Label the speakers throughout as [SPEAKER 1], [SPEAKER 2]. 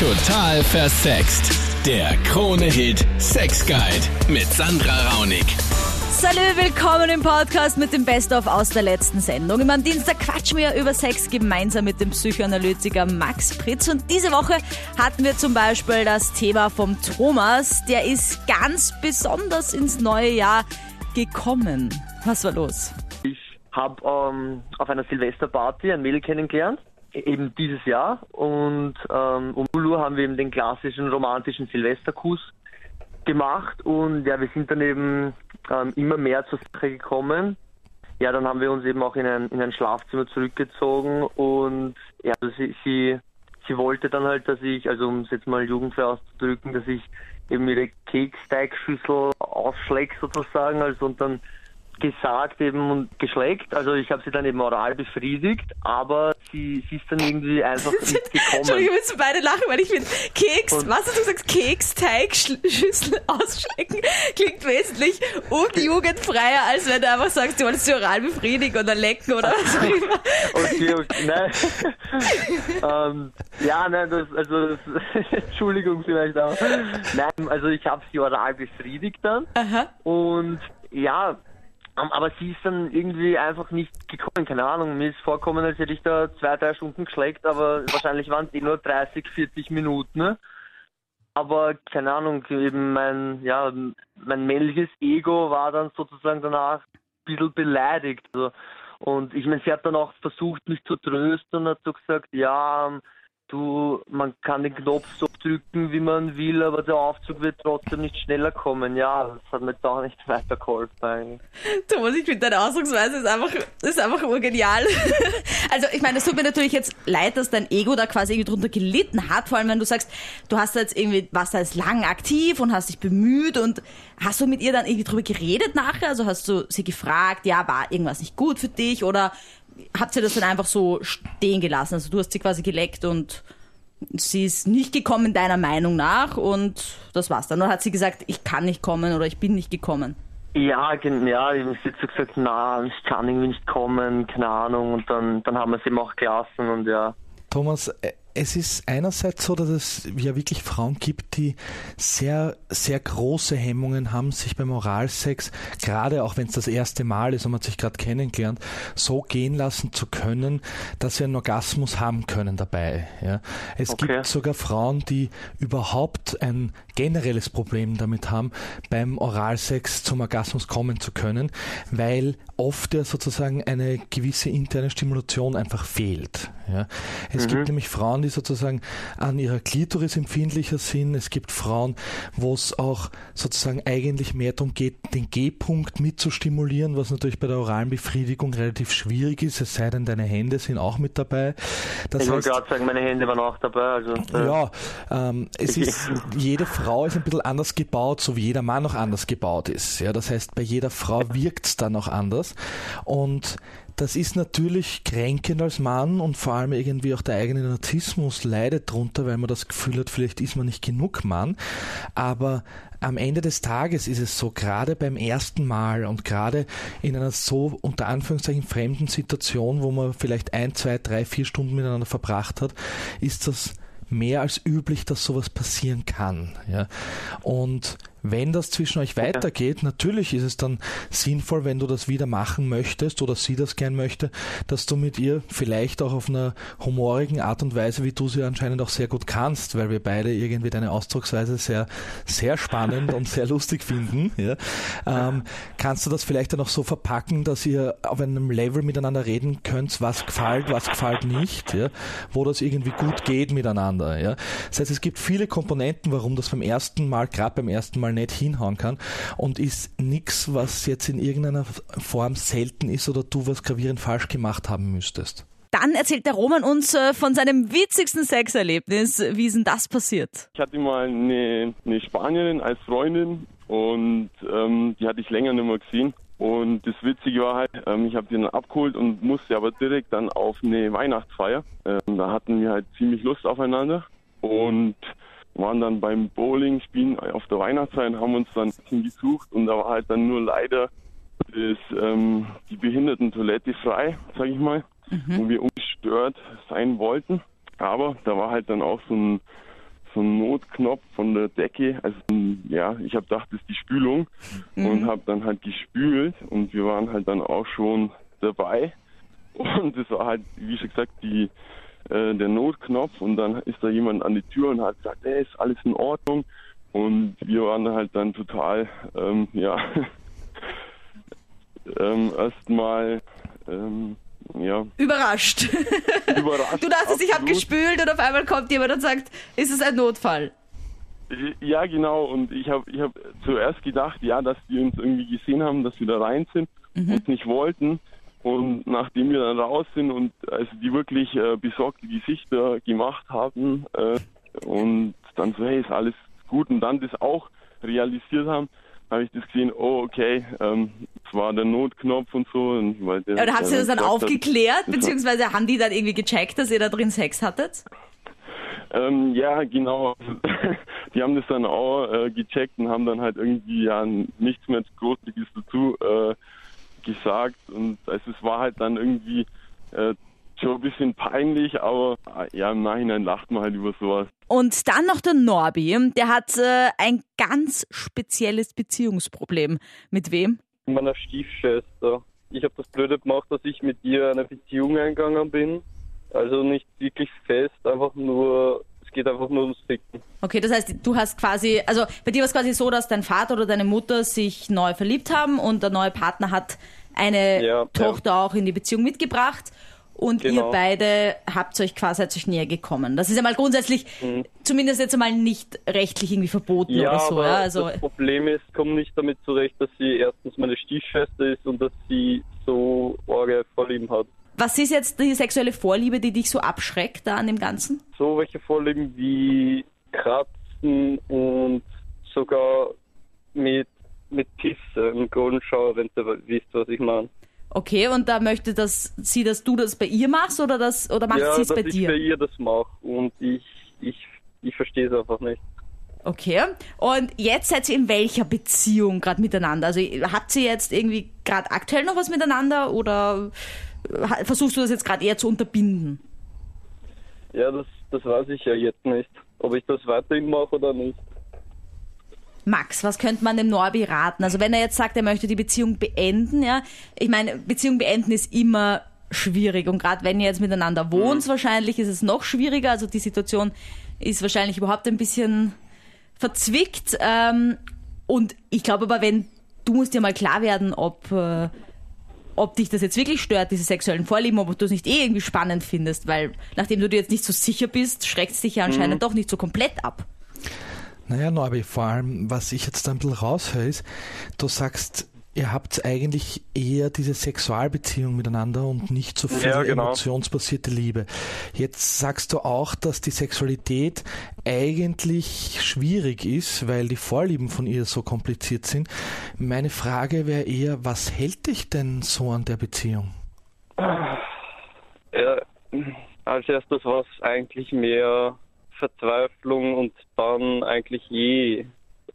[SPEAKER 1] Total versext. Der Krone-Hit Sex Guide mit Sandra Raunig.
[SPEAKER 2] Salut, willkommen im Podcast mit dem Best-of aus der letzten Sendung. Immer am Dienstag quatschen wir über Sex gemeinsam mit dem Psychoanalytiker Max Pritz. Und diese Woche hatten wir zum Beispiel das Thema vom Thomas. Der ist ganz besonders ins neue Jahr gekommen. Was war los?
[SPEAKER 3] Ich habe ähm, auf einer Silvesterparty ein Mädel kennengelernt, eben dieses Jahr. Und ähm, um 0 Uhr haben wir eben den klassischen romantischen Silvesterkuss gemacht. Und ja, wir sind dann eben ähm, immer mehr zur Sache gekommen. Ja, dann haben wir uns eben auch in ein, in ein Schlafzimmer zurückgezogen und ja, also sie, sie, sie wollte dann halt, dass ich, also um es jetzt mal jugendfrei auszudrücken, dass ich eben ihre Keksteigschüssel ausschläg sozusagen, also und dann gesagt eben und geschleckt. Also ich habe sie dann eben oral befriedigt, aber sie, sie ist dann irgendwie einfach nicht
[SPEAKER 2] Entschuldigung,
[SPEAKER 3] gekommen.
[SPEAKER 2] wir müssen beide lachen, weil ich finde, Keks,
[SPEAKER 3] Und-
[SPEAKER 2] was du Keksteig, Schl- Schüssel ausschlecken, klingt wesentlich unjugendfreier, als wenn du einfach sagst, du wolltest sie oral befriedigen oder lecken oder was auch immer.
[SPEAKER 3] Okay, okay, nein. ähm, ja, nein, das, also, das, Entschuldigung vielleicht auch. Nein, also ich habe sie oral befriedigt dann
[SPEAKER 2] Aha.
[SPEAKER 3] und ja, aber sie ist dann irgendwie einfach nicht gekommen, keine Ahnung. Mir ist vorkommen, als hätte ich da zwei, drei Stunden geschleckt, aber wahrscheinlich waren es eh nur 30, 40 Minuten. Ne? Aber keine Ahnung, eben mein, ja, mein männliches Ego war dann sozusagen danach ein bisschen beleidigt. Also, und ich meine, sie hat dann auch versucht, mich zu trösten und hat so gesagt, ja, ähm, du, man kann den Knopf so drücken, wie man will, aber der Aufzug wird trotzdem nicht schneller kommen. Ja, das hat mir doch nicht weitergeholfen.
[SPEAKER 2] Thomas, ich finde deine Ausdrucksweise ist einfach, ist einfach urgenial. Also ich meine, es tut mir natürlich jetzt leid, dass dein Ego da quasi irgendwie drunter gelitten hat, vor allem wenn du sagst, du hast da jetzt irgendwie, warst da jetzt lang aktiv und hast dich bemüht und hast du mit ihr dann irgendwie drüber geredet nachher? Also hast du sie gefragt, ja, war irgendwas nicht gut für dich oder habt ihr das dann einfach so stehen gelassen? Also du hast sie quasi geleckt und sie ist nicht gekommen deiner Meinung nach und das war's dann. Oder hat sie gesagt, ich kann nicht kommen oder ich bin nicht gekommen?
[SPEAKER 3] Ja, ja, ich habe jetzt so gesagt, na, ich kann irgendwie nicht kommen, keine Ahnung. Und dann, dann haben wir es eben auch gelassen und ja.
[SPEAKER 4] Thomas, äh, es ist einerseits so, dass es ja wirklich Frauen gibt, die sehr, sehr große Hemmungen haben, sich beim Oralsex, gerade auch wenn es das erste Mal ist und man sich gerade kennengelernt, so gehen lassen zu können, dass sie einen Orgasmus haben können dabei. Ja. Es
[SPEAKER 3] Okay.
[SPEAKER 4] gibt sogar Frauen, die überhaupt ein generelles Problem damit haben, beim Oralsex zum Orgasmus kommen zu können, weil oft ja sozusagen eine gewisse interne Stimulation einfach fehlt. Ja. Es gibt nämlich Frauen, die sozusagen an ihrer Klitoris empfindlicher sind. Es gibt Frauen, wo es auch sozusagen eigentlich mehr darum geht, den G-Punkt mitzustimulieren, was natürlich bei der oralen Befriedigung relativ schwierig ist, es sei denn, deine Hände sind auch mit dabei. Das
[SPEAKER 3] Ich wollte gerade sagen, meine Hände waren auch dabei. Also, äh,
[SPEAKER 4] ja, ähm, es ist, jede Frau ist ein bisschen anders gebaut, so wie jeder Mann auch anders gebaut ist. Ja, das heißt, bei jeder Frau wirkt es dann auch anders. Und das ist natürlich kränkend als Mann und vor allem irgendwie auch der eigene Narzissmus leidet drunter, weil man das Gefühl hat, vielleicht ist man nicht genug Mann. Aber am Ende des Tages ist es so, gerade beim ersten Mal und gerade in einer so unter Anführungszeichen fremden Situation, wo man vielleicht ein, zwei, drei, vier Stunden miteinander verbracht hat, ist das mehr als üblich, dass sowas passieren kann. Ja. Und wenn das zwischen euch weitergeht, natürlich ist es dann sinnvoll, wenn du das wieder machen möchtest oder sie das gern möchte, dass du mit ihr vielleicht auch auf einer humorigen Art und Weise, wie du sie anscheinend auch sehr gut kannst, weil wir beide irgendwie deine Ausdrucksweise sehr, sehr spannend und sehr lustig finden, ja, ähm, kannst du das vielleicht dann auch so verpacken, dass ihr auf einem Level miteinander reden könnt, was gefällt, was gefällt nicht, ja, wo das irgendwie gut geht miteinander. Ja. Das heißt, es gibt viele Komponenten, warum das beim ersten Mal, gerade beim ersten Mal nicht hinhauen kann und ist nichts, was jetzt in irgendeiner Form selten ist oder du was gravierend falsch gemacht haben müsstest.
[SPEAKER 2] Dann erzählt der Roman uns äh, von seinem witzigsten Sexerlebnis. Wie ist denn das passiert?
[SPEAKER 5] Ich hatte mal eine, eine Spanierin als Freundin und ähm, die hatte ich länger nicht mehr gesehen. Und das Witzige war halt, ähm, ich habe die dann abgeholt und musste aber direkt dann auf eine Weihnachtsfeier. Ähm, da hatten wir halt ziemlich Lust aufeinander und waren dann beim Bowling spielen auf der Weihnachtsfeier und haben uns dann ein bisschen gesucht und da war halt dann nur leider das, ähm, die Behindertentoilette frei, sag ich mal, wo wir ungestört sein wollten. Aber da war halt dann auch so ein so einen Notknopf von der Decke. Also ja, ich habe gedacht, das ist die Spülung und habe dann halt gespült und wir waren halt dann auch schon dabei. Und das war halt, wie schon gesagt, die, äh, der Notknopf und dann ist da jemand an die Tür und hat gesagt, hey, ist alles in Ordnung. Und wir waren halt dann total, ähm, ja, ähm, erstmal, ähm, ja,
[SPEAKER 2] Überrascht.
[SPEAKER 5] überrascht.
[SPEAKER 2] Du dachtest, ich habe gespült und auf einmal kommt jemand und sagt, ist es ein Notfall?
[SPEAKER 5] Ja, genau. Und ich habe ich hab zuerst gedacht, ja, dass die uns irgendwie gesehen haben, dass wir da rein sind und nicht wollten. Und nachdem wir dann raus sind und also die wirklich äh, besorgte Gesichter gemacht haben äh, und dann so, hey, ist alles gut und dann das auch realisiert haben, habe ich das gesehen, oh, okay, ähm, es war der Notknopf und so. Und weil der,
[SPEAKER 2] Oder habt ihr das dann
[SPEAKER 5] hat-
[SPEAKER 2] aufgeklärt,
[SPEAKER 5] war-
[SPEAKER 2] beziehungsweise haben die dann irgendwie gecheckt, dass ihr da drin Sex hattet?
[SPEAKER 5] Ähm, ja, genau. Die haben das dann auch äh, gecheckt und haben dann halt irgendwie ja nichts mehr Großartiges dazu äh, gesagt. Und also es war halt dann irgendwie äh, schon ein bisschen peinlich, aber äh, ja, im Nachhinein lacht man halt über sowas.
[SPEAKER 2] Und dann noch der Norbi, der hat äh, ein ganz spezielles Beziehungsproblem. Mit wem?
[SPEAKER 6] meiner Stiefschwester. Ich habe das Blöde gemacht, dass ich mit ihr eine Beziehung eingegangen bin. Also nicht wirklich fest, einfach nur, es geht einfach nur ums Ficken.
[SPEAKER 2] Okay, das heißt, du hast quasi, also bei dir war es quasi so, dass dein Vater oder deine Mutter sich neu verliebt haben und der neue Partner hat eine
[SPEAKER 6] Ja,
[SPEAKER 2] Tochter auch in die Beziehung mitgebracht und ihr
[SPEAKER 6] Genau.
[SPEAKER 2] beide habt euch quasi seid euch näher gekommen. Das ist einmal grundsätzlich, zumindest jetzt einmal nicht rechtlich irgendwie verboten
[SPEAKER 6] Ja,
[SPEAKER 2] oder so.
[SPEAKER 6] aber
[SPEAKER 2] Ja, also,
[SPEAKER 6] das Problem ist, ich komme nicht damit zurecht, dass sie erstens meine Stiefschwester ist und dass sie so Orge Vorlieben hat.
[SPEAKER 2] Was ist jetzt die sexuelle Vorliebe, die dich so abschreckt da an dem Ganzen?
[SPEAKER 6] So welche Vorlieben wie Kratzen und sogar mit, mit Golden Shower, wenn du wisst, was ich meine.
[SPEAKER 2] Okay, und da möchte das sie, dass du das bei ihr machst oder das oder macht
[SPEAKER 6] ja,
[SPEAKER 2] sie es
[SPEAKER 6] dass
[SPEAKER 2] bei
[SPEAKER 6] ich
[SPEAKER 2] dir?
[SPEAKER 6] bei ihr das mache und ich, ich, ich verstehe es einfach nicht.
[SPEAKER 2] Okay. Und jetzt seid ihr in welcher Beziehung gerade miteinander? Also habt ihr jetzt irgendwie gerade aktuell noch was miteinander oder versuchst du das jetzt gerade eher zu unterbinden?
[SPEAKER 6] Ja, das, das weiß ich ja jetzt nicht. Ob ich das weiterhin mache oder nicht.
[SPEAKER 2] Max, was könnte man dem Norbi raten? Also wenn er jetzt sagt, er möchte die Beziehung beenden, ja, ich meine, Beziehung beenden ist immer schwierig und gerade wenn ihr jetzt miteinander wohnt, wahrscheinlich ist es noch schwieriger. Also die Situation ist wahrscheinlich überhaupt ein bisschen verzwickt. Ähm, und ich glaube aber, wenn du musst dir mal klar werden, ob äh, ob dich das jetzt wirklich stört, diese sexuellen Vorlieben, ob du es nicht eh irgendwie spannend findest, weil nachdem du dir jetzt nicht so sicher bist, schreckt es dich ja anscheinend doch nicht so komplett ab.
[SPEAKER 4] Naja, Norbi, vor allem, was ich jetzt da ein bisschen raushöre, ist, du sagst, ihr habt eigentlich eher diese Sexualbeziehung miteinander und nicht so viel
[SPEAKER 6] Ja, genau.
[SPEAKER 4] emotionsbasierte Liebe. Jetzt sagst du auch, dass die Sexualität eigentlich schwierig ist, weil die Vorlieben von ihr so kompliziert sind. Meine Frage wäre eher, was hält dich denn so an der Beziehung?
[SPEAKER 6] Ja, als erstes war es eigentlich mehr Verzweiflung und dann eigentlich je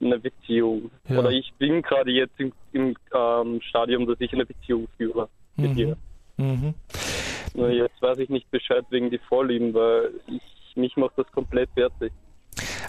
[SPEAKER 6] eine Beziehung.
[SPEAKER 4] Ja.
[SPEAKER 6] Oder ich bin gerade jetzt im, im ähm, Stadium, dass ich eine Beziehung führe mit
[SPEAKER 4] Mhm.
[SPEAKER 6] ihr.
[SPEAKER 4] Mhm.
[SPEAKER 6] Nur jetzt weiß ich nicht Bescheid wegen die Vorlieben, weil ich, mich macht das komplett fertig.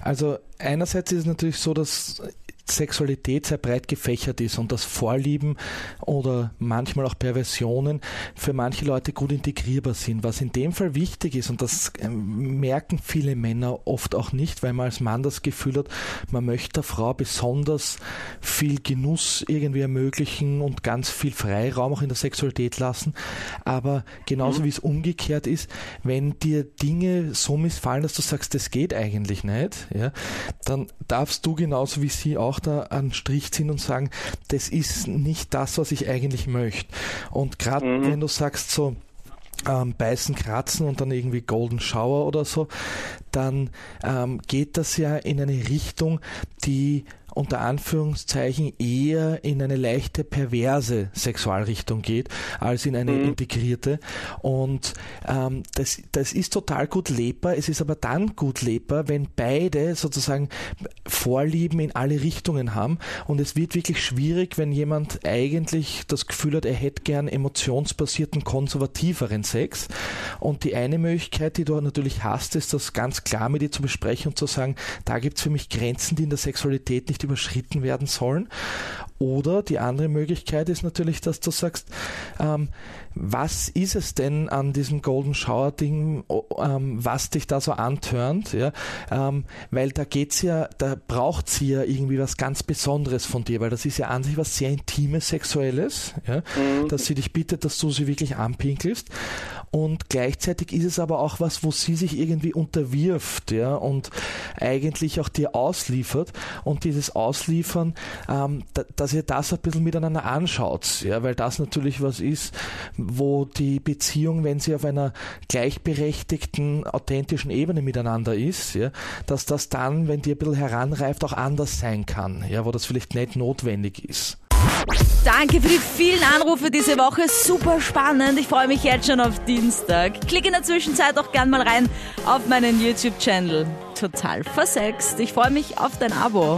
[SPEAKER 4] Also einerseits ist es natürlich so, dass Sexualität sehr breit gefächert ist und dass Vorlieben oder manchmal auch Perversionen für manche Leute gut integrierbar sind. Was in dem Fall wichtig ist, und das ähm, merken viele Männer oft auch nicht, weil man als Mann das Gefühl hat, man möchte der Frau besonders viel Genuss irgendwie ermöglichen und ganz viel Freiraum auch in der Sexualität lassen. Aber genauso wie es umgekehrt ist, wenn dir Dinge so missfallen, dass du sagst, das geht eigentlich nicht, ja, dann darfst du genauso wie sie auch da einen Strich ziehen und sagen, das ist nicht das, was ich eigentlich möchte. Und gerade wenn du sagst so, ähm, beißen, kratzen und dann irgendwie Golden Shower oder so, dann ähm, geht das ja in eine Richtung, die unter Anführungszeichen eher in eine leichte perverse Sexualrichtung geht, als in eine integrierte. Und ähm, das, das ist total gut lebbar. Es ist aber dann gut lebbar, wenn beide sozusagen Vorlieben in alle Richtungen haben. Und es wird wirklich schwierig, wenn jemand eigentlich das Gefühl hat, er hätte gern emotionsbasierten, konservativeren Sex. Und die eine Möglichkeit, die du natürlich hast, ist das ganz klar mit dir zu besprechen und zu sagen, da gibt es für mich Grenzen, die in der Sexualität nicht überschritten werden sollen. Oder die andere Möglichkeit ist natürlich, dass du sagst, ähm, was ist es denn an diesem Golden Shower Ding, ähm, was dich da so antörnt, ja? Ähm, weil da geht's ja, da braucht sie ja irgendwie was ganz Besonderes von dir, weil das ist ja an sich was sehr Intimes, Sexuelles, ja? dass sie dich bittet, dass du sie wirklich anpinkelst. Und gleichzeitig ist es aber auch was, wo sie sich irgendwie unterwirft, ja, und eigentlich auch dir ausliefert. Und dieses Ausliefern, ähm, da, dass ihr das ein bisschen miteinander anschaut, ja, weil das natürlich was ist, wo die Beziehung, wenn sie auf einer gleichberechtigten, authentischen Ebene miteinander ist, ja, dass das dann, wenn die ein bisschen heranreift, auch anders sein kann, ja, wo das vielleicht nicht notwendig ist.
[SPEAKER 2] Danke für die vielen Anrufe diese Woche. Super spannend. Ich freue mich jetzt schon auf Dienstag. Klick in der Zwischenzeit auch gern mal rein auf meinen YouTube-Channel. Total versext. Ich freue mich auf dein Abo.